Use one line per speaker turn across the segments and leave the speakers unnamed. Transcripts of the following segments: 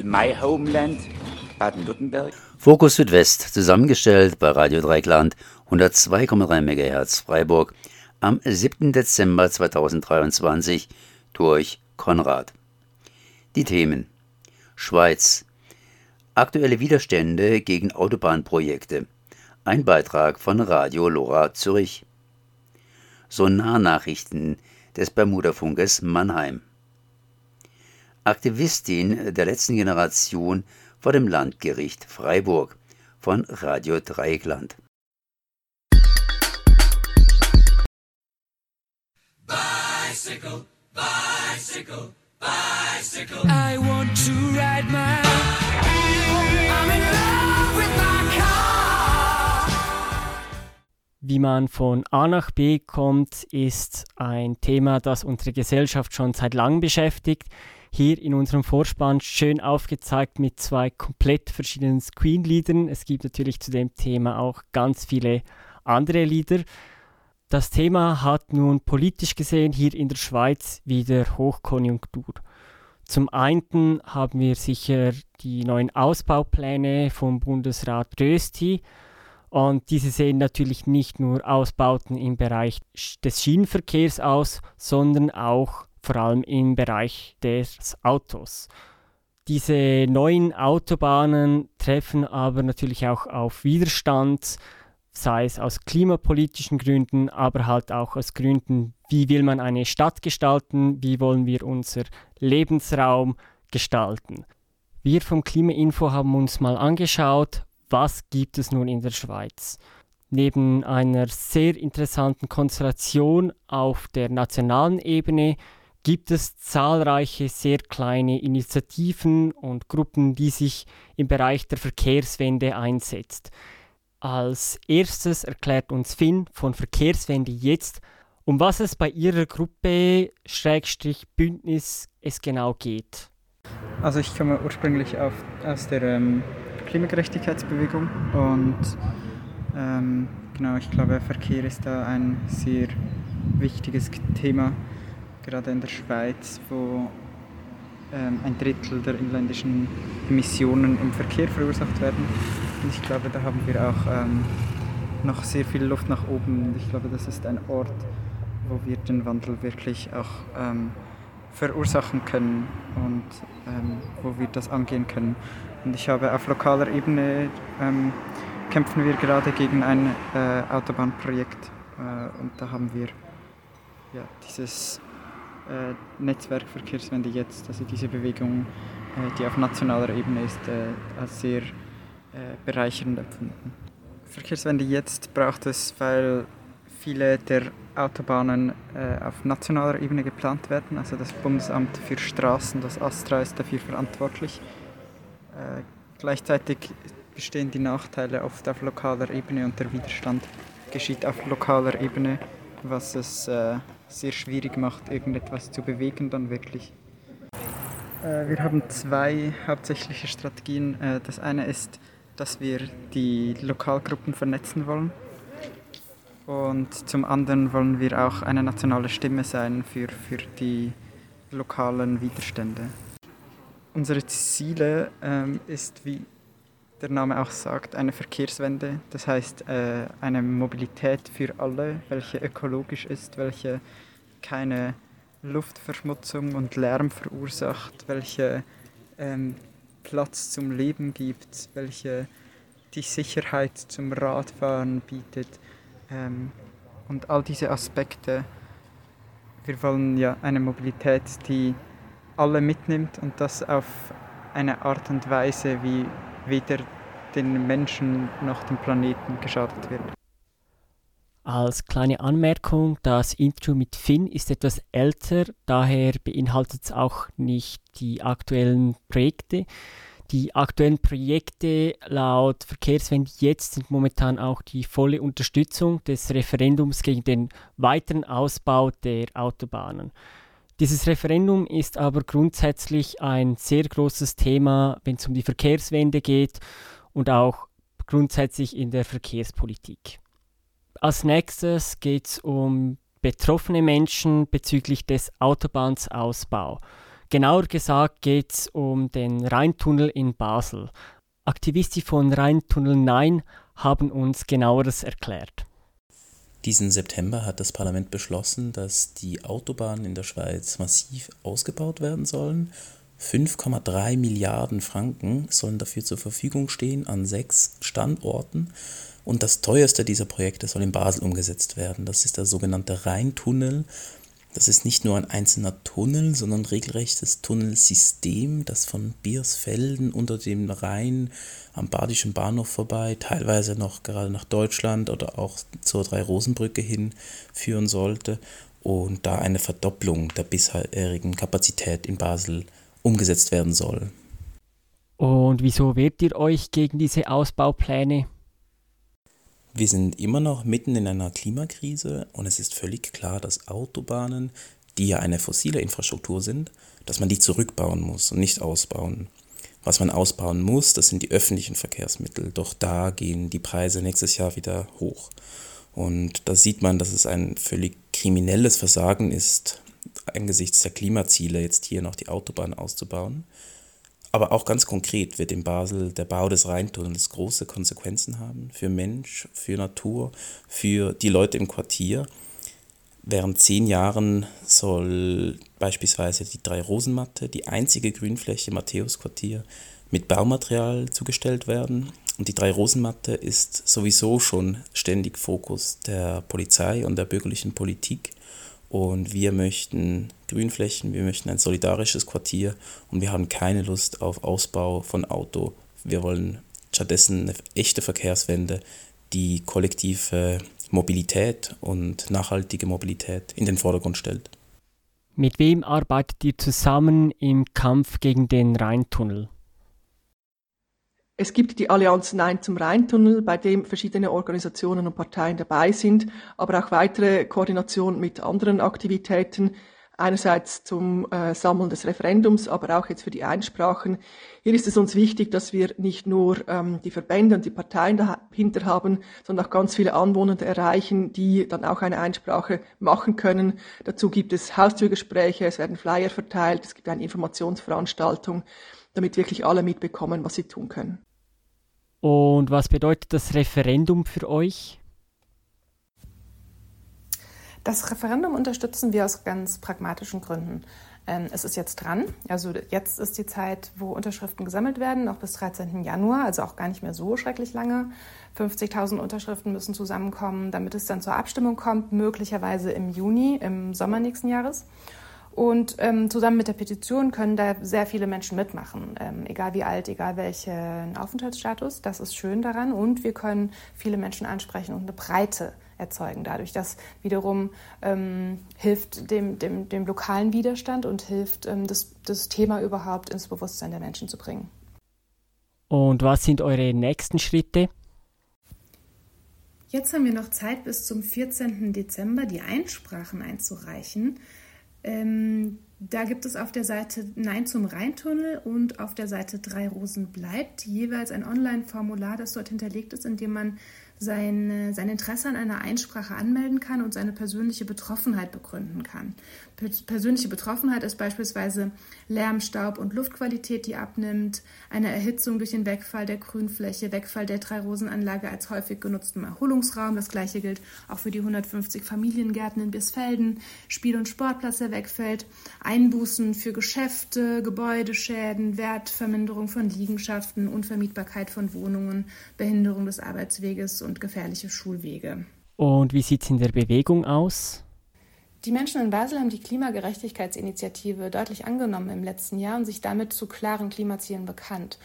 in my homeland, Baden-Württemberg.
Fokus Südwest, zusammengestellt bei Radio Dreikland, 102,3 MHz Freiburg, am 7. Dezember 2023 durch Konrad. Die Themen Schweiz Aktuelle Widerstände gegen Autobahnprojekte. Ein Beitrag von Radio Lora Zürich. Sonarnachrichten des Bermudafunkes Mannheim. Aktivistin der letzten Generation vor dem Landgericht Freiburg von Radio Dreieckland. Bicycle, bicycle, bicycle. I want to ride my I'm in love with my car. Wie man von A nach B kommt, ist ein Thema, das unsere Gesellschaft schon seit langem beschäftigt hier in unserem Vorspann schön aufgezeigt mit zwei komplett verschiedenen Screen-Liedern. Es gibt natürlich zu dem Thema auch ganz viele andere Lieder. Das Thema hat nun politisch gesehen hier in der Schweiz wieder Hochkonjunktur. Zum einen haben wir sicher die neuen Ausbaupläne vom Bundesrat Rösti. Und diese sehen natürlich nicht nur Ausbauten im Bereich des Schienenverkehrs aus, sondern auch vor allem im Bereich des Autos. Diese neuen Autobahnen treffen aber natürlich auch auf Widerstand, sei es aus klimapolitischen Gründen, aber halt auch aus Gründen, wie will man eine Stadt gestalten, wie wollen wir unser Lebensraum gestalten. Wir vom Klimainfo haben uns mal angeschaut, was gibt es nun in der Schweiz. Neben einer sehr interessanten Konstellation auf der nationalen Ebene gibt es zahlreiche sehr kleine Initiativen und Gruppen, die sich im Bereich der Verkehrswende einsetzt. Als erstes erklärt uns Finn von Verkehrswende jetzt, um was es bei ihrer Gruppe Schrägstrich Bündnis es genau geht.
Also ich komme ursprünglich auf, aus der ähm, Klimagerechtigkeitsbewegung und ähm, genau, ich glaube Verkehr ist da ein sehr wichtiges Thema gerade in der Schweiz, wo ähm, ein Drittel der inländischen Emissionen im Verkehr verursacht werden. Und ich glaube, da haben wir auch ähm, noch sehr viel Luft nach oben. Und ich glaube, das ist ein Ort, wo wir den Wandel wirklich auch ähm, verursachen können und ähm, wo wir das angehen können. Und ich habe auf lokaler Ebene ähm, kämpfen wir gerade gegen ein äh, Autobahnprojekt äh, und da haben wir ja, dieses äh, Netzwerk Verkehrswende jetzt, also diese Bewegung, äh, die auf nationaler Ebene ist, äh, als sehr äh, bereichernd empfunden. Verkehrswende jetzt braucht es, weil viele der Autobahnen äh, auf nationaler Ebene geplant werden. Also das Bundesamt für Straßen, das ASTRA, ist dafür verantwortlich. Äh, gleichzeitig bestehen die Nachteile oft auf lokaler Ebene und der Widerstand geschieht auf lokaler Ebene, was es äh, sehr schwierig macht, irgendetwas zu bewegen dann wirklich. Äh, wir haben zwei hauptsächliche Strategien. Äh, das eine ist, dass wir die Lokalgruppen vernetzen wollen. Und zum anderen wollen wir auch eine nationale Stimme sein für, für die lokalen Widerstände. Unsere Ziele ähm, ist, wie der Name auch sagt, eine Verkehrswende. Das heißt äh, eine Mobilität für alle, welche ökologisch ist, welche keine Luftverschmutzung und Lärm verursacht, welche ähm, Platz zum Leben gibt, welche die Sicherheit zum Radfahren bietet ähm, und all diese Aspekte. Wir wollen ja eine Mobilität, die alle mitnimmt und das auf eine Art und Weise, wie weder den Menschen noch dem Planeten geschadet wird.
Als kleine Anmerkung, das Intro mit Finn ist etwas älter, daher beinhaltet es auch nicht die aktuellen Projekte. Die aktuellen Projekte laut Verkehrswende jetzt sind momentan auch die volle Unterstützung des Referendums gegen den weiteren Ausbau der Autobahnen. Dieses Referendum ist aber grundsätzlich ein sehr großes Thema, wenn es um die Verkehrswende geht und auch grundsätzlich in der Verkehrspolitik. Als nächstes geht es um betroffene Menschen bezüglich des Autobahnsausbau. Genauer gesagt geht es um den Rheintunnel in Basel. Aktivisten von Rheintunnel Nein haben uns genaueres erklärt.
Diesen September hat das Parlament beschlossen, dass die Autobahnen in der Schweiz massiv ausgebaut werden sollen. 5,3 Milliarden Franken sollen dafür zur Verfügung stehen an sechs Standorten. Und das teuerste dieser Projekte soll in Basel umgesetzt werden. Das ist der sogenannte Rheintunnel. Das ist nicht nur ein einzelner Tunnel, sondern regelrechtes Tunnelsystem, das von Biersfelden unter dem Rhein am Badischen Bahnhof vorbei, teilweise noch gerade nach Deutschland oder auch zur Drei-Rosen-Brücke hin führen sollte und da eine Verdopplung der bisherigen Kapazität in Basel umgesetzt werden soll.
Und wieso wehrt ihr euch gegen diese Ausbaupläne?
Wir sind immer noch mitten in einer Klimakrise und es ist völlig klar, dass Autobahnen, die ja eine fossile Infrastruktur sind, dass man die zurückbauen muss und nicht ausbauen. Was man ausbauen muss, das sind die öffentlichen Verkehrsmittel. Doch da gehen die Preise nächstes Jahr wieder hoch. Und da sieht man, dass es ein völlig kriminelles Versagen ist, angesichts der Klimaziele jetzt hier noch die Autobahn auszubauen. Aber auch ganz konkret wird in Basel der Bau des Rheintunnels große Konsequenzen haben für Mensch, für Natur, für die Leute im Quartier. Während zehn Jahren soll beispielsweise die Drei-Rosenmatte, die einzige Grünfläche im Matthäusquartier, mit Baumaterial zugestellt werden. Und die Drei-Rosenmatte ist sowieso schon ständig Fokus der Polizei und der bürgerlichen Politik. Und wir möchten Grünflächen, wir möchten ein solidarisches Quartier und wir haben keine Lust auf Ausbau von Auto. Wir wollen stattdessen eine echte Verkehrswende, die kollektive Mobilität und nachhaltige Mobilität in den Vordergrund stellt.
Mit wem arbeitet ihr zusammen im Kampf gegen den Rheintunnel?
Es gibt die Allianz Nein zum Rheintunnel, bei dem verschiedene Organisationen und Parteien dabei sind, aber auch weitere Koordination mit anderen Aktivitäten. Einerseits zum äh, Sammeln des Referendums, aber auch jetzt für die Einsprachen. Hier ist es uns wichtig, dass wir nicht nur ähm, die Verbände und die Parteien dahinter haben, sondern auch ganz viele Anwohner erreichen, die dann auch eine Einsprache machen können. Dazu gibt es Haustürgespräche, es werden Flyer verteilt, es gibt eine Informationsveranstaltung, damit wirklich alle mitbekommen, was sie tun können.
Und was bedeutet das Referendum für euch?
Das Referendum unterstützen wir aus ganz pragmatischen Gründen. Ähm, es ist jetzt dran. Also jetzt ist die Zeit, wo Unterschriften gesammelt werden, noch bis 13. Januar, also auch gar nicht mehr so schrecklich lange. 50.000 Unterschriften müssen zusammenkommen, damit es dann zur Abstimmung kommt, möglicherweise im Juni, im Sommer nächsten Jahres. Und ähm, zusammen mit der Petition können da sehr viele Menschen mitmachen, ähm, egal wie alt, egal welchen Aufenthaltsstatus. Das ist schön daran. Und wir können viele Menschen ansprechen und eine Breite erzeugen dadurch. Das wiederum ähm, hilft dem, dem, dem lokalen Widerstand und hilft, ähm, das, das Thema überhaupt ins Bewusstsein der Menschen zu bringen.
Und was sind eure nächsten Schritte?
Jetzt haben wir noch Zeit bis zum 14. Dezember, die Einsprachen einzureichen. Ähm, da gibt es auf der Seite Nein zum Rheintunnel und auf der Seite Drei Rosen bleibt jeweils ein Online-Formular, das dort hinterlegt ist, in dem man sein, sein Interesse an einer Einsprache anmelden kann und seine persönliche Betroffenheit begründen kann. Persönliche Betroffenheit ist beispielsweise Lärm, Staub und Luftqualität, die abnimmt, eine Erhitzung durch den Wegfall der Grünfläche, Wegfall der Drei-Rosen-Anlage als häufig genutztem Erholungsraum. Das gleiche gilt auch für die 150 Familiengärten in Bisfelden, Spiel- und Sportplatz, der wegfällt, Einbußen für Geschäfte, Gebäudeschäden, Wertverminderung von Liegenschaften, Unvermietbarkeit von Wohnungen, Behinderung des Arbeitsweges und gefährliche Schulwege.
Und wie sieht es in der Bewegung aus?
Die Menschen in Basel haben die Klimagerechtigkeitsinitiative deutlich angenommen im letzten Jahr und sich damit zu klaren Klimazielen bekannt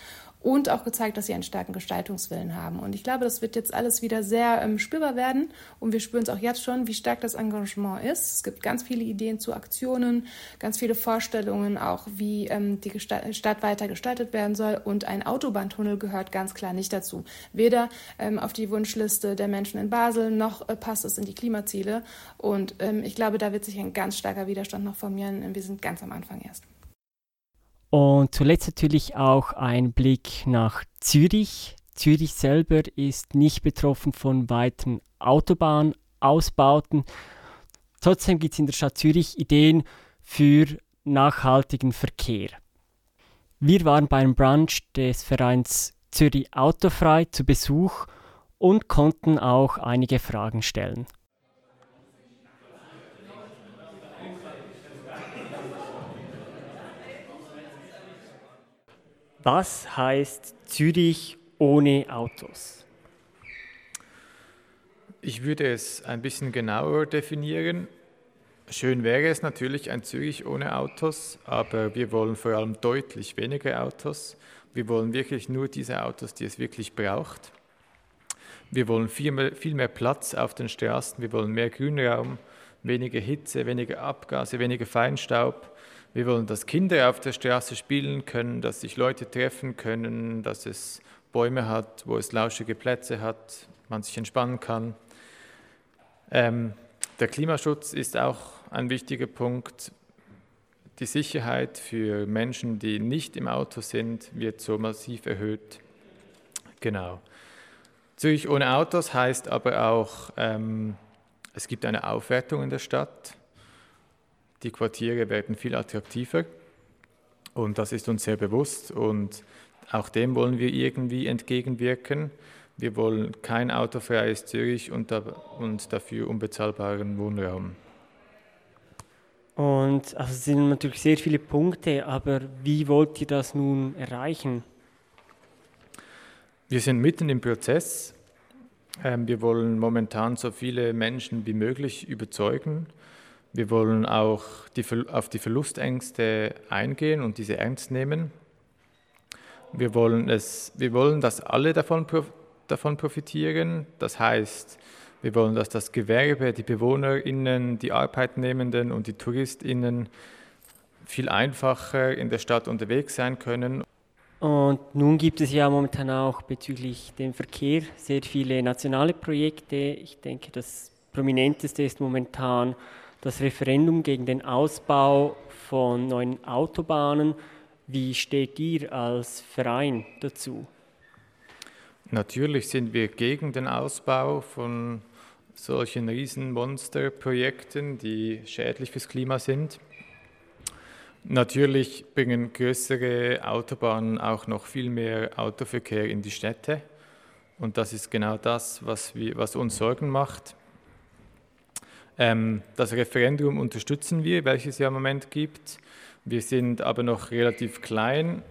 und auch gezeigt, dass sie einen starken Gestaltungswillen haben. Und ich glaube, das wird jetzt alles wieder sehr ähm, spürbar werden. Und wir spüren es auch jetzt schon, wie stark das Engagement ist. Es gibt ganz viele Ideen zu Aktionen, ganz viele Vorstellungen auch, wie ähm, die Stadt weiter gestaltet werden soll. Und ein Autobahntunnel gehört ganz klar nicht dazu. Weder ähm, auf die Wunschliste der Menschen in Basel, noch äh, passt es in die Klimaziele. Und ähm, ich glaube, da wird sich ein ganz starker Widerstand noch formieren. Wir sind ganz am Anfang erst.
Und zuletzt natürlich auch ein Blick nach Zürich. Zürich selber ist nicht betroffen von weiteren Autobahnausbauten. Trotzdem gibt es in der Stadt Zürich Ideen für nachhaltigen Verkehr. Wir waren beim Brunch des Vereins Zürich Autofrei zu Besuch und konnten auch einige Fragen stellen. Was heißt Zürich ohne Autos?
Ich würde es ein bisschen genauer definieren. Schön wäre es natürlich ein Zürich ohne Autos, aber wir wollen vor allem deutlich weniger Autos. Wir wollen wirklich nur diese Autos, die es wirklich braucht. Wir wollen viel mehr, viel mehr Platz auf den Straßen, wir wollen mehr Grünraum, weniger Hitze, weniger Abgase, weniger Feinstaub. Wir wollen, dass Kinder auf der Straße spielen können, dass sich Leute treffen können, dass es Bäume hat, wo es lauschige Plätze hat, man sich entspannen kann. Ähm, der Klimaschutz ist auch ein wichtiger Punkt. Die Sicherheit für Menschen, die nicht im Auto sind, wird so massiv erhöht. Genau. Zürich ohne Autos heißt aber auch, ähm, es gibt eine Aufwertung in der Stadt. Die Quartiere werden viel attraktiver und das ist uns sehr bewusst und auch dem wollen wir irgendwie entgegenwirken. Wir wollen kein autofreies Zürich und, da, und dafür unbezahlbaren Wohnraum.
Und also es sind natürlich sehr viele Punkte, aber wie wollt ihr das nun erreichen?
Wir sind mitten im Prozess. Ähm, wir wollen momentan so viele Menschen wie möglich überzeugen. Wir wollen auch die, auf die Verlustängste eingehen und diese ernst nehmen. Wir wollen, es, wir wollen dass alle davon, davon profitieren. Das heißt, wir wollen, dass das Gewerbe, die BewohnerInnen, die Arbeitnehmenden und die TouristInnen viel einfacher in der Stadt unterwegs sein können.
Und nun gibt es ja momentan auch bezüglich dem Verkehr sehr viele nationale Projekte. Ich denke, das prominenteste ist momentan das Referendum gegen den Ausbau von neuen Autobahnen. Wie steht ihr als Verein dazu?
Natürlich sind wir gegen den Ausbau von solchen Riesenmonsterprojekten, die schädlich fürs Klima sind. Natürlich bringen größere Autobahnen auch noch viel mehr Autoverkehr in die Städte. Und das ist genau das, was, wir, was uns Sorgen macht. Ähm, das Referendum unterstützen wir, welches es ja im Moment gibt. Wir sind aber noch relativ klein.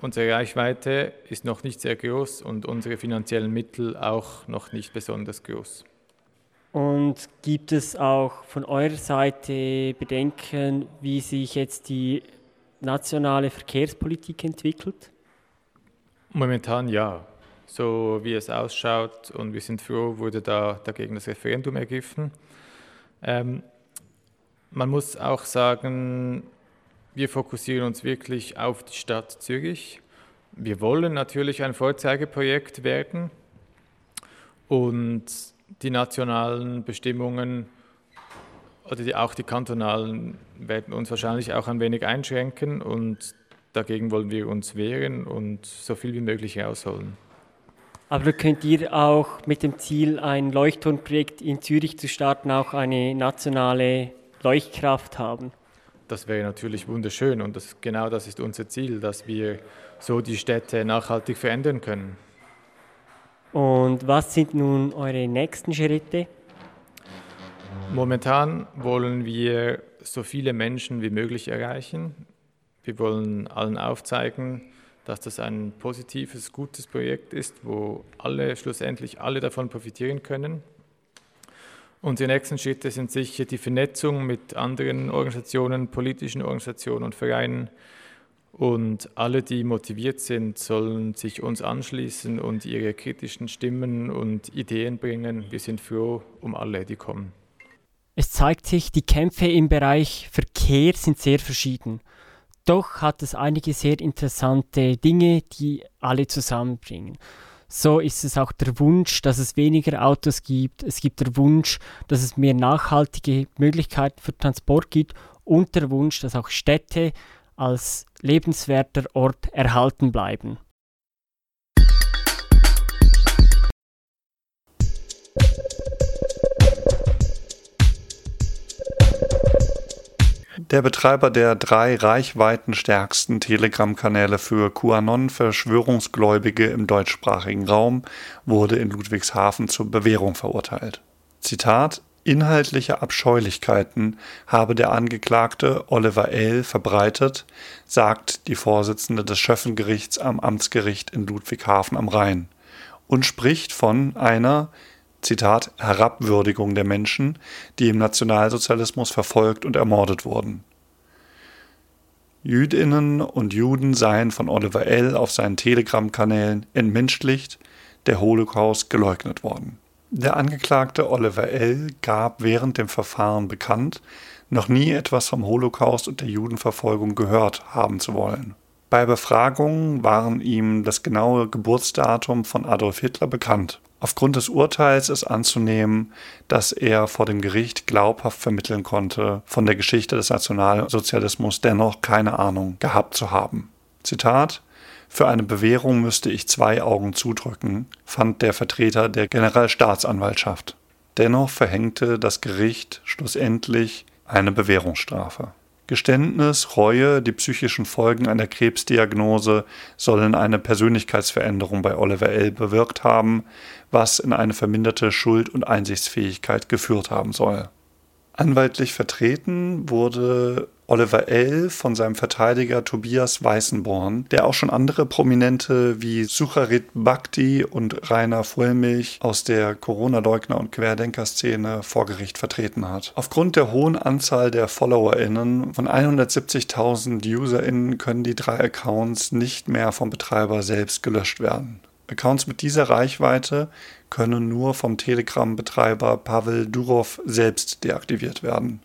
Unsere Reichweite ist noch nicht sehr groß und unsere finanziellen Mittel auch noch nicht besonders groß.
Und gibt es auch von eurer Seite Bedenken, wie sich jetzt die nationale Verkehrspolitik entwickelt?
Momentan ja. So wie es ausschaut und wir sind froh, wurde da dagegen das Referendum ergriffen. Ähm, man muss auch sagen, wir fokussieren uns wirklich auf die Stadt Zürich. Wir wollen natürlich ein Vorzeigeprojekt werden und die nationalen Bestimmungen oder die, auch die kantonalen werden uns wahrscheinlich auch ein wenig einschränken und dagegen wollen wir uns wehren und so viel wie möglich rausholen.
Aber könnt ihr auch mit dem Ziel, ein Leuchtturmprojekt in Zürich zu starten, auch eine nationale Leuchtkraft haben?
Das wäre natürlich wunderschön und das, genau das ist unser Ziel, dass wir so die Städte nachhaltig verändern können.
Und was sind nun eure nächsten Schritte?
Momentan wollen wir so viele Menschen wie möglich erreichen. Wir wollen allen aufzeigen, dass das ein positives, gutes Projekt ist, wo alle schlussendlich alle davon profitieren können. Und die nächsten Schritte sind sicher die Vernetzung mit anderen Organisationen, politischen Organisationen und Vereinen, und alle, die motiviert sind, sollen sich uns anschließen und ihre kritischen Stimmen und Ideen bringen. Wir sind froh um alle, die kommen.
Es zeigt sich, die Kämpfe im Bereich Verkehr sind sehr verschieden. Doch hat es einige sehr interessante Dinge, die alle zusammenbringen. So ist es auch der Wunsch, dass es weniger Autos gibt. Es gibt der Wunsch, dass es mehr nachhaltige Möglichkeiten für Transport gibt und der Wunsch, dass auch Städte als lebenswerter Ort erhalten bleiben.
Der Betreiber der drei reichweitenstärksten Telegram-Kanäle für QAnon-Verschwörungsgläubige im deutschsprachigen Raum wurde in Ludwigshafen zur Bewährung verurteilt. Zitat Inhaltliche Abscheulichkeiten habe der Angeklagte Oliver L. verbreitet, sagt die Vorsitzende des Schöffengerichts am Amtsgericht in Ludwigshafen am Rhein und spricht von einer Zitat, Herabwürdigung der Menschen, die im Nationalsozialismus verfolgt und ermordet wurden. Jüdinnen und Juden seien von Oliver L. auf seinen Telegram-Kanälen entmenschlicht, der Holocaust geleugnet worden. Der Angeklagte Oliver L. gab während dem Verfahren bekannt, noch nie etwas vom Holocaust und der Judenverfolgung gehört haben zu wollen. Bei Befragungen waren ihm das genaue Geburtsdatum von Adolf Hitler bekannt. Aufgrund des Urteils ist anzunehmen, dass er vor dem Gericht glaubhaft vermitteln konnte, von der Geschichte des Nationalsozialismus dennoch keine Ahnung gehabt zu haben. Zitat Für eine Bewährung müsste ich zwei Augen zudrücken, fand der Vertreter der Generalstaatsanwaltschaft. Dennoch verhängte das Gericht schlussendlich eine Bewährungsstrafe. Geständnis, Reue, die psychischen Folgen einer Krebsdiagnose sollen eine Persönlichkeitsveränderung bei Oliver L. bewirkt haben, was in eine verminderte Schuld- und Einsichtsfähigkeit geführt haben soll. Anwaltlich vertreten wurde Oliver L. von seinem Verteidiger Tobias Weißenborn, der auch schon andere Prominente wie Sucharit Bhakti und Rainer Vollmilch aus der Corona-Leugner- und Querdenker-Szene vor Gericht vertreten hat. Aufgrund der hohen Anzahl der FollowerInnen von 170.000 UserInnen können die drei Accounts nicht mehr vom Betreiber selbst gelöscht werden. Accounts mit dieser Reichweite können nur vom Telegram-Betreiber Pavel Durov selbst deaktiviert werden.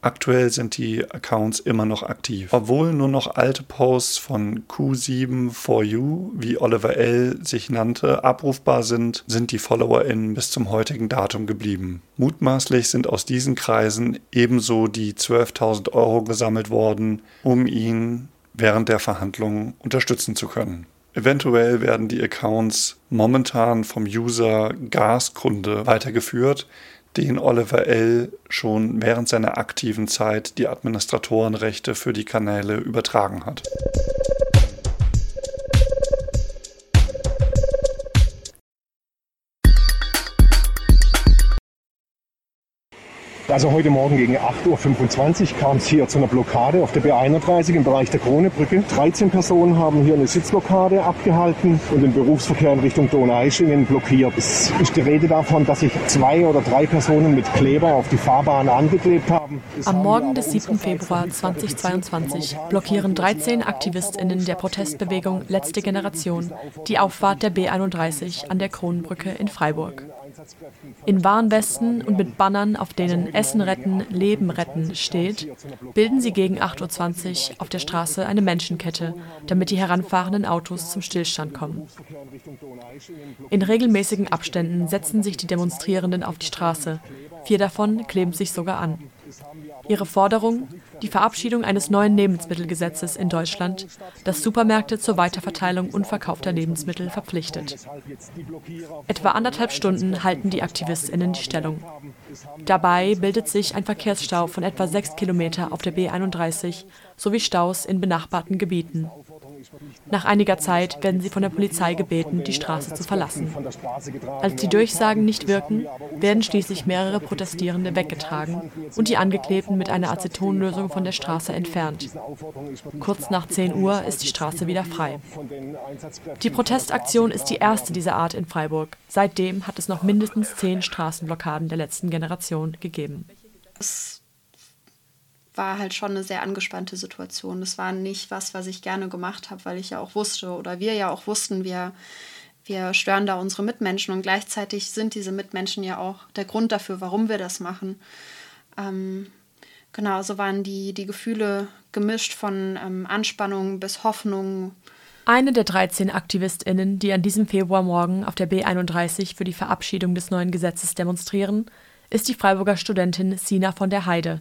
Aktuell sind die Accounts immer noch aktiv. Obwohl nur noch alte Posts von Q7 4U, wie Oliver L. sich nannte, abrufbar sind, sind die FollowerInnen bis zum heutigen Datum geblieben. Mutmaßlich sind aus diesen Kreisen ebenso die 12.000 Euro gesammelt worden, um ihn während der Verhandlungen unterstützen zu können. Eventuell werden die Accounts momentan vom User Gaskunde weitergeführt, den Oliver L. schon während seiner aktiven Zeit die Administratorenrechte für die Kanäle übertragen hat.
Also heute Morgen gegen 8.25 Uhr kam es hier zu einer Blockade auf der B31 im Bereich der Kronebrücke. 13 Personen haben hier eine Sitzblockade abgehalten und den Berufsverkehr in Richtung Donaueschingen blockiert. Es ist die Rede davon, dass sich zwei oder drei Personen mit Kleber auf die Fahrbahn angeklebt haben.
Am Morgen des 7. Februar 2022 blockieren 13 AktivistInnen der Protestbewegung Letzte Generation die Auffahrt der B31 an der Kronenbrücke in Freiburg. In Warnwesten und mit Bannern, auf denen Essen retten, Leben retten steht, bilden sie gegen 8.20 Uhr auf der Straße eine Menschenkette, damit die heranfahrenden Autos zum Stillstand kommen. In regelmäßigen Abständen setzen sich die Demonstrierenden auf die Straße. Vier davon kleben sich sogar an. Ihre Forderung? Die Verabschiedung eines neuen Lebensmittelgesetzes in Deutschland, das Supermärkte zur Weiterverteilung unverkaufter Lebensmittel verpflichtet. Etwa anderthalb Stunden halten die AktivistInnen die Stellung. Dabei bildet sich ein Verkehrsstau von etwa sechs Kilometer auf der B31 sowie Staus in benachbarten Gebieten. Nach einiger Zeit werden sie von der Polizei gebeten, die Straße zu verlassen. Als die Durchsagen nicht wirken, werden schließlich mehrere Protestierende weggetragen und die Angeklebten mit einer Acetonlösung von der Straße entfernt. Kurz nach 10 Uhr ist die Straße wieder frei. Die Protestaktion ist die erste dieser Art in Freiburg. Seitdem hat es noch mindestens zehn Straßenblockaden der letzten Generation gegeben.
War halt schon eine sehr angespannte Situation. Das war nicht was, was ich gerne gemacht habe, weil ich ja auch wusste oder wir ja auch wussten, wir, wir stören da unsere Mitmenschen und gleichzeitig sind diese Mitmenschen ja auch der Grund dafür, warum wir das machen. Ähm, genau, so waren die, die Gefühle gemischt von ähm, Anspannung bis Hoffnung.
Eine der 13 AktivistInnen, die an diesem Februarmorgen auf der B31 für die Verabschiedung des neuen Gesetzes demonstrieren, ist die Freiburger Studentin Sina von der Heide,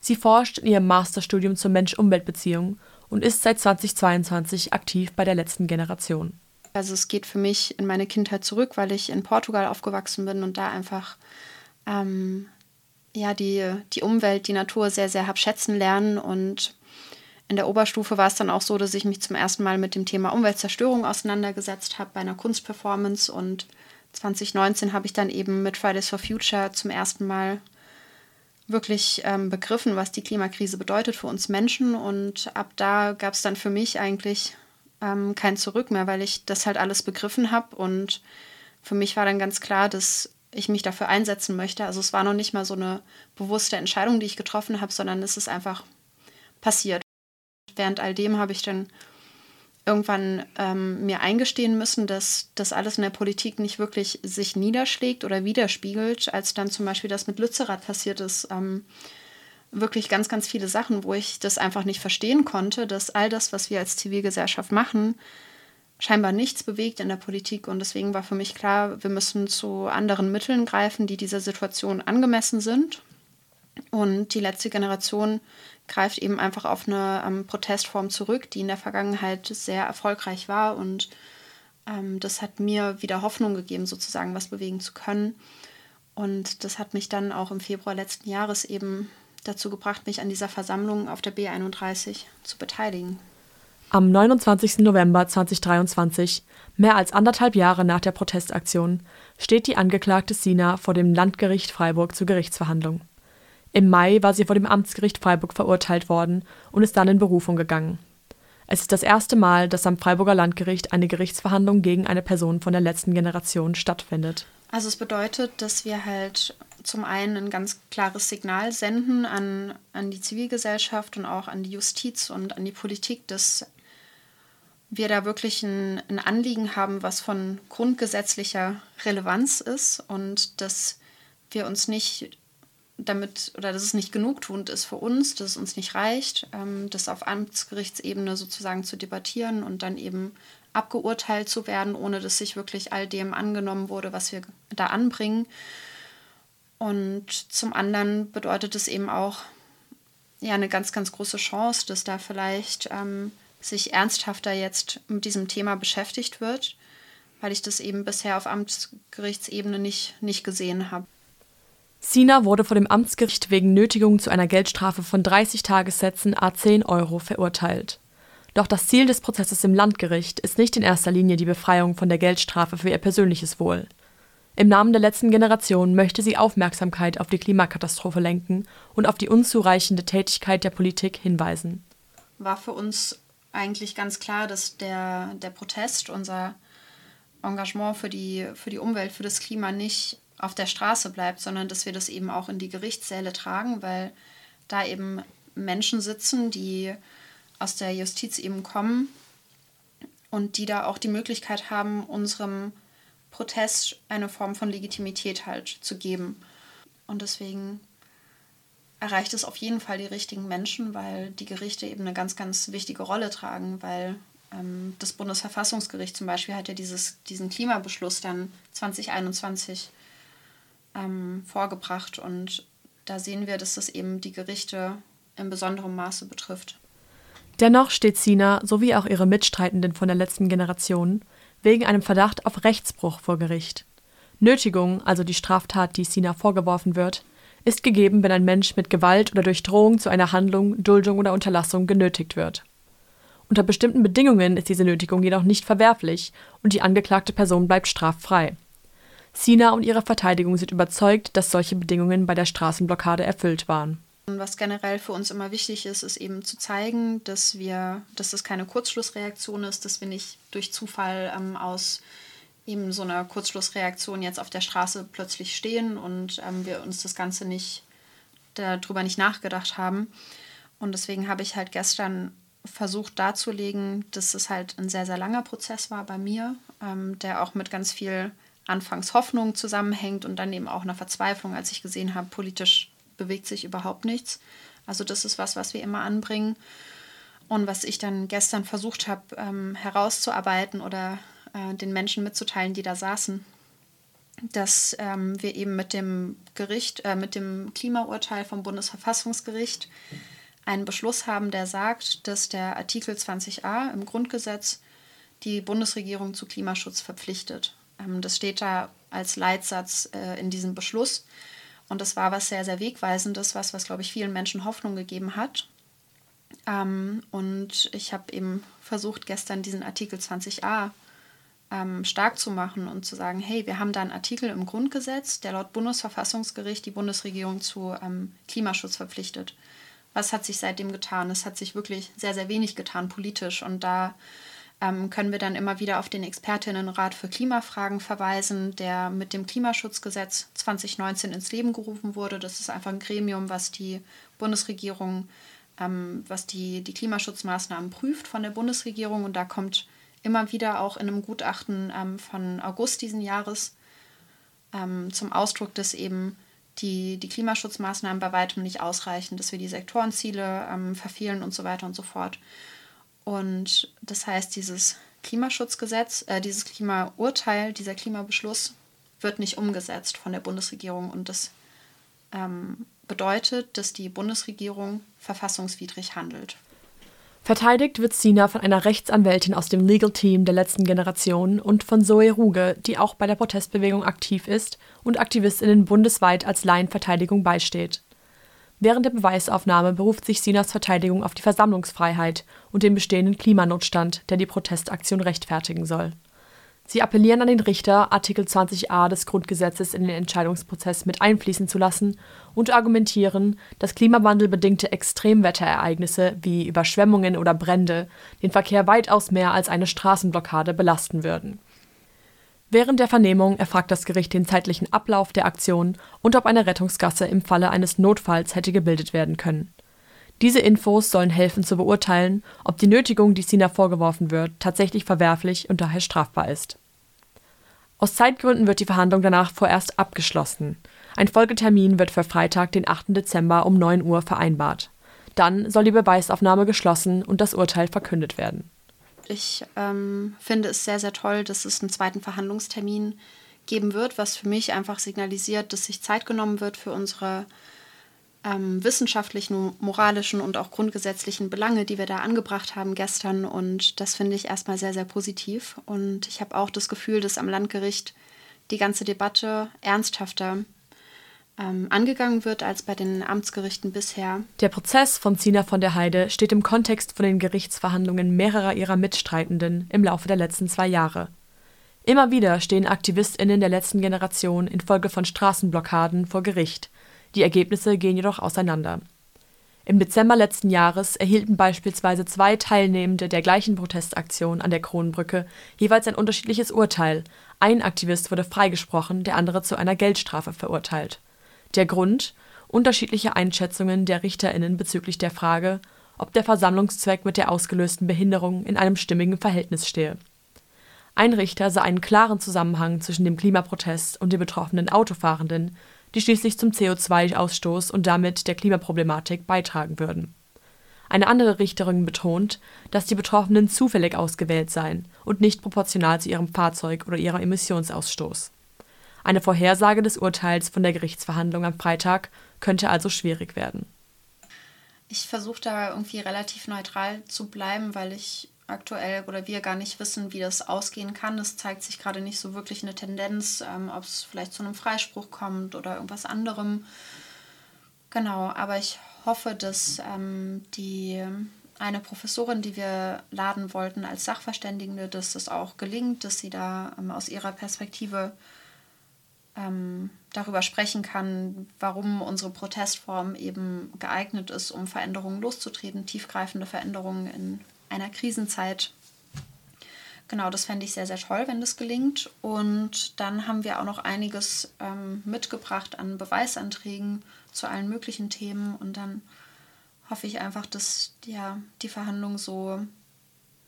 Sie forscht in ihrem Masterstudium zur Mensch-Umwelt-Beziehung und ist seit 2022 aktiv bei der letzten Generation.
Also es geht für mich in meine Kindheit zurück, weil ich in Portugal aufgewachsen bin und da einfach ähm, ja, die, die Umwelt, die Natur sehr, sehr habe schätzen lernen. Und in der Oberstufe war es dann auch so, dass ich mich zum ersten Mal mit dem Thema Umweltzerstörung auseinandergesetzt habe bei einer Kunstperformance. Und 2019 habe ich dann eben mit Fridays for Future zum ersten Mal wirklich ähm, begriffen, was die Klimakrise bedeutet für uns Menschen. Und ab da gab es dann für mich eigentlich ähm, kein Zurück mehr, weil ich das halt alles begriffen habe. Und für mich war dann ganz klar, dass ich mich dafür einsetzen möchte. Also es war noch nicht mal so eine bewusste Entscheidung, die ich getroffen habe, sondern es ist einfach passiert. Während all dem habe ich dann irgendwann ähm, mir eingestehen müssen, dass das alles in der Politik nicht wirklich sich niederschlägt oder widerspiegelt, als dann zum Beispiel das mit Lützerath passiert ist. Ähm, wirklich ganz, ganz viele Sachen, wo ich das einfach nicht verstehen konnte, dass all das, was wir als Zivilgesellschaft machen, scheinbar nichts bewegt in der Politik. Und deswegen war für mich klar, wir müssen zu anderen Mitteln greifen, die dieser Situation angemessen sind. Und die letzte Generation greift eben einfach auf eine ähm, Protestform zurück, die in der Vergangenheit sehr erfolgreich war. Und ähm, das hat mir wieder Hoffnung gegeben, sozusagen was bewegen zu können. Und das hat mich dann auch im Februar letzten Jahres eben dazu gebracht, mich an dieser Versammlung auf der B31 zu beteiligen.
Am 29. November 2023, mehr als anderthalb Jahre nach der Protestaktion, steht die Angeklagte Sina vor dem Landgericht Freiburg zur Gerichtsverhandlung. Im Mai war sie vor dem Amtsgericht Freiburg verurteilt worden und ist dann in Berufung gegangen. Es ist das erste Mal, dass am Freiburger Landgericht eine Gerichtsverhandlung gegen eine Person von der letzten Generation stattfindet.
Also es bedeutet, dass wir halt zum einen ein ganz klares Signal senden an, an die Zivilgesellschaft und auch an die Justiz und an die Politik, dass wir da wirklich ein, ein Anliegen haben, was von grundgesetzlicher Relevanz ist und dass wir uns nicht damit oder dass es nicht genugtuend ist für uns, dass es uns nicht reicht, ähm, das auf Amtsgerichtsebene sozusagen zu debattieren und dann eben abgeurteilt zu werden, ohne dass sich wirklich all dem angenommen wurde, was wir da anbringen. Und zum anderen bedeutet es eben auch ja eine ganz, ganz große Chance, dass da vielleicht ähm, sich ernsthafter jetzt mit diesem Thema beschäftigt wird, weil ich das eben bisher auf Amtsgerichtsebene nicht, nicht gesehen habe.
Sina wurde vor dem Amtsgericht wegen Nötigung zu einer Geldstrafe von 30 Tagessätzen a 10 Euro verurteilt. Doch das Ziel des Prozesses im Landgericht ist nicht in erster Linie die Befreiung von der Geldstrafe für ihr persönliches Wohl. Im Namen der letzten Generation möchte sie Aufmerksamkeit auf die Klimakatastrophe lenken und auf die unzureichende Tätigkeit der Politik hinweisen.
War für uns eigentlich ganz klar, dass der, der Protest, unser Engagement für die, für die Umwelt, für das Klima nicht auf der Straße bleibt, sondern dass wir das eben auch in die Gerichtssäle tragen, weil da eben Menschen sitzen, die aus der Justiz eben kommen und die da auch die Möglichkeit haben, unserem Protest eine Form von Legitimität halt zu geben. Und deswegen erreicht es auf jeden Fall die richtigen Menschen, weil die Gerichte eben eine ganz, ganz wichtige Rolle tragen, weil ähm, das Bundesverfassungsgericht zum Beispiel hat ja dieses, diesen Klimabeschluss dann 2021 ähm, vorgebracht und da sehen wir, dass das eben die Gerichte in besonderem Maße betrifft.
Dennoch steht Sina sowie auch ihre Mitstreitenden von der letzten Generation wegen einem Verdacht auf Rechtsbruch vor Gericht. Nötigung, also die Straftat, die Sina vorgeworfen wird, ist gegeben, wenn ein Mensch mit Gewalt oder durch Drohung zu einer Handlung, Duldung oder Unterlassung genötigt wird. Unter bestimmten Bedingungen ist diese Nötigung jedoch nicht verwerflich und die angeklagte Person bleibt straffrei. Sina und ihre Verteidigung sind überzeugt, dass solche Bedingungen bei der Straßenblockade erfüllt waren.
Was generell für uns immer wichtig ist, ist eben zu zeigen, dass wir, dass das keine Kurzschlussreaktion ist, dass wir nicht durch Zufall ähm, aus eben so einer Kurzschlussreaktion jetzt auf der Straße plötzlich stehen und ähm, wir uns das Ganze nicht darüber nicht nachgedacht haben. Und deswegen habe ich halt gestern versucht darzulegen, dass es halt ein sehr, sehr langer Prozess war bei mir, ähm, der auch mit ganz viel anfangs Hoffnung zusammenhängt und dann eben auch einer Verzweiflung, als ich gesehen habe, politisch bewegt sich überhaupt nichts. Also das ist was, was wir immer anbringen. Und was ich dann gestern versucht habe ähm, herauszuarbeiten oder äh, den Menschen mitzuteilen, die da saßen, dass ähm, wir eben mit dem Gericht, äh, mit dem Klimaurteil vom Bundesverfassungsgericht einen Beschluss haben, der sagt, dass der Artikel 20a im Grundgesetz die Bundesregierung zu Klimaschutz verpflichtet. Ähm, das steht da als Leitsatz äh, in diesem Beschluss. Und das war was sehr, sehr Wegweisendes, was, was glaube ich, vielen Menschen Hoffnung gegeben hat. Ähm, und ich habe eben versucht, gestern diesen Artikel 20a ähm, stark zu machen und zu sagen, hey, wir haben da einen Artikel im Grundgesetz, der laut Bundesverfassungsgericht die Bundesregierung zu Klimaschutz verpflichtet. Was hat sich seitdem getan? Es hat sich wirklich sehr, sehr wenig getan politisch. Und da können wir dann immer wieder auf den Expertinnenrat für Klimafragen verweisen, der mit dem Klimaschutzgesetz 2019 ins Leben gerufen wurde. Das ist einfach ein Gremium, was die Bundesregierung, ähm, was die, die Klimaschutzmaßnahmen prüft von der Bundesregierung. Und da kommt immer wieder auch in einem Gutachten ähm, von August diesen Jahres ähm, zum Ausdruck, dass eben die, die Klimaschutzmaßnahmen bei weitem nicht ausreichen, dass wir die Sektorenziele ähm, verfehlen und so weiter und so fort. Und das heißt, dieses Klimaschutzgesetz, äh, dieses Klimaurteil, dieser Klimabeschluss wird nicht umgesetzt von der Bundesregierung und das ähm, bedeutet, dass die Bundesregierung verfassungswidrig handelt.
Verteidigt wird Sina von einer Rechtsanwältin aus dem Legal Team der letzten Generation und von Zoe Ruge, die auch bei der Protestbewegung aktiv ist und Aktivistinnen bundesweit als Laienverteidigung beisteht. Während der Beweisaufnahme beruft sich Sinas Verteidigung auf die Versammlungsfreiheit und den bestehenden Klimanotstand, der die Protestaktion rechtfertigen soll Sie appellieren an den Richter, Artikel 20a des Grundgesetzes in den Entscheidungsprozess mit einfließen zu lassen und argumentieren, dass klimawandelbedingte Extremwetterereignisse wie Überschwemmungen oder Brände den Verkehr weitaus mehr als eine Straßenblockade belasten würden. Während der Vernehmung erfragt das Gericht den zeitlichen Ablauf der Aktion und ob eine Rettungsgasse im Falle eines Notfalls hätte gebildet werden können. Diese Infos sollen helfen zu beurteilen, ob die Nötigung, die Sina vorgeworfen wird, tatsächlich verwerflich und daher strafbar ist. Aus Zeitgründen wird die Verhandlung danach vorerst abgeschlossen. Ein Folgetermin wird für Freitag, den 8. Dezember um 9 Uhr vereinbart. Dann soll die Beweisaufnahme geschlossen und das Urteil verkündet werden.
Ich ähm, finde es sehr, sehr toll, dass es einen zweiten Verhandlungstermin geben wird, was für mich einfach signalisiert, dass sich Zeit genommen wird für unsere ähm, wissenschaftlichen, moralischen und auch grundgesetzlichen Belange, die wir da angebracht haben gestern. Und das finde ich erstmal sehr, sehr positiv. Und ich habe auch das Gefühl, dass am Landgericht die ganze Debatte ernsthafter ähm, angegangen wird als bei den Amtsgerichten bisher.
Der Prozess von Zina von der Heide steht im Kontext von den Gerichtsverhandlungen mehrerer ihrer Mitstreitenden im Laufe der letzten zwei Jahre. Immer wieder stehen AktivistInnen der letzten Generation infolge von Straßenblockaden vor Gericht – die Ergebnisse gehen jedoch auseinander. Im Dezember letzten Jahres erhielten beispielsweise zwei Teilnehmende der gleichen Protestaktion an der Kronbrücke jeweils ein unterschiedliches Urteil. Ein Aktivist wurde freigesprochen, der andere zu einer Geldstrafe verurteilt. Der Grund? Unterschiedliche Einschätzungen der RichterInnen bezüglich der Frage, ob der Versammlungszweck mit der ausgelösten Behinderung in einem stimmigen Verhältnis stehe. Ein Richter sah einen klaren Zusammenhang zwischen dem Klimaprotest und den betroffenen Autofahrenden, die schließlich zum CO2-Ausstoß und damit der Klimaproblematik beitragen würden. Eine andere Richterin betont, dass die Betroffenen zufällig ausgewählt seien und nicht proportional zu ihrem Fahrzeug oder ihrem Emissionsausstoß. Eine Vorhersage des Urteils von der Gerichtsverhandlung am Freitag könnte also schwierig werden.
Ich versuche da irgendwie relativ neutral zu bleiben, weil ich aktuell oder wir gar nicht wissen, wie das ausgehen kann. Es zeigt sich gerade nicht so wirklich eine Tendenz, ähm, ob es vielleicht zu einem Freispruch kommt oder irgendwas anderem. Genau, aber ich hoffe, dass ähm, die eine Professorin, die wir laden wollten als Sachverständige, dass das auch gelingt, dass sie da ähm, aus ihrer Perspektive ähm, darüber sprechen kann, warum unsere Protestform eben geeignet ist, um Veränderungen loszutreten, tiefgreifende Veränderungen in einer Krisenzeit. Genau, das fände ich sehr, sehr toll, wenn das gelingt. Und dann haben wir auch noch einiges ähm, mitgebracht an Beweisanträgen zu allen möglichen Themen. Und dann hoffe ich einfach, dass ja, die Verhandlung so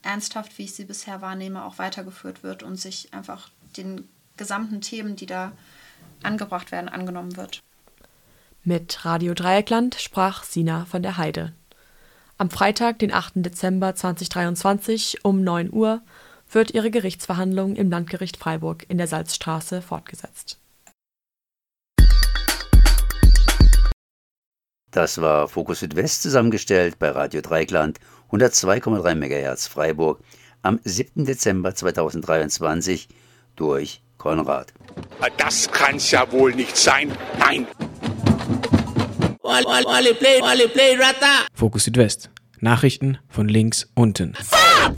ernsthaft, wie ich sie bisher wahrnehme, auch weitergeführt wird und sich einfach den gesamten Themen, die da angebracht werden, angenommen wird.
Mit Radio Dreieckland sprach Sina von der Heide. Am Freitag, den 8. Dezember 2023 um 9 Uhr wird ihre Gerichtsverhandlung im Landgericht Freiburg in der Salzstraße fortgesetzt.
Das war Fokus Südwest zusammengestellt bei Radio Dreigland 102,3 MHz Freiburg am 7. Dezember 2023 durch Konrad.
Ah, das kann's ja wohl nicht sein. Nein. Fokus Südwest. Nachrichten von links unten.